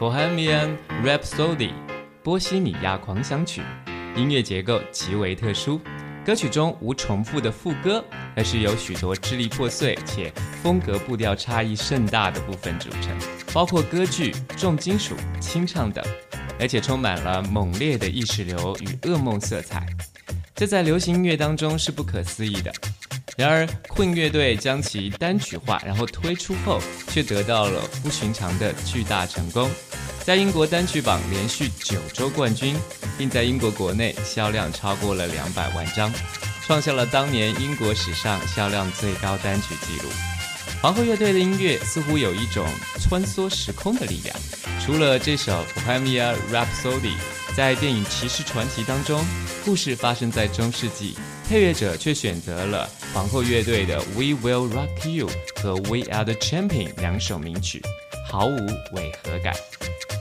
Bohemian rapsody 波西米亚狂想曲，音乐结构极为特殊。歌曲中无重复的副歌，而是由许多支离破碎且风格步调差异甚大的部分组成，包括歌剧、重金属、清唱等，而且充满了猛烈的意识流与噩梦色彩。这在流行音乐当中是不可思议的。然而，Queen 乐队将其单曲化，然后推出后，却得到了不寻常的巨大成功，在英国单曲榜连续九周冠军，并在英国国内销量超过了两百万张，创下了当年英国史上销量最高单曲纪录。皇后乐队的音乐似乎有一种穿梭时空的力量。除了这首《Bohemian Rhapsody》，在电影《骑士传奇》当中，故事发生在中世纪。配乐者却选择了皇后乐队的《We Will Rock You》和《We Are the Champion》两首名曲，毫无违和感。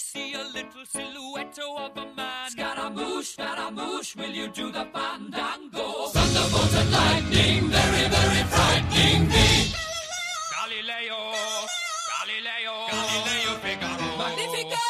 see a little silhouette of a man. Scaramouche, Scaramouche, will you do the fandango? Thunderbolt and lightning, very, very frightening me. Galileo, Galileo, Galileo Figaro. Magnifico!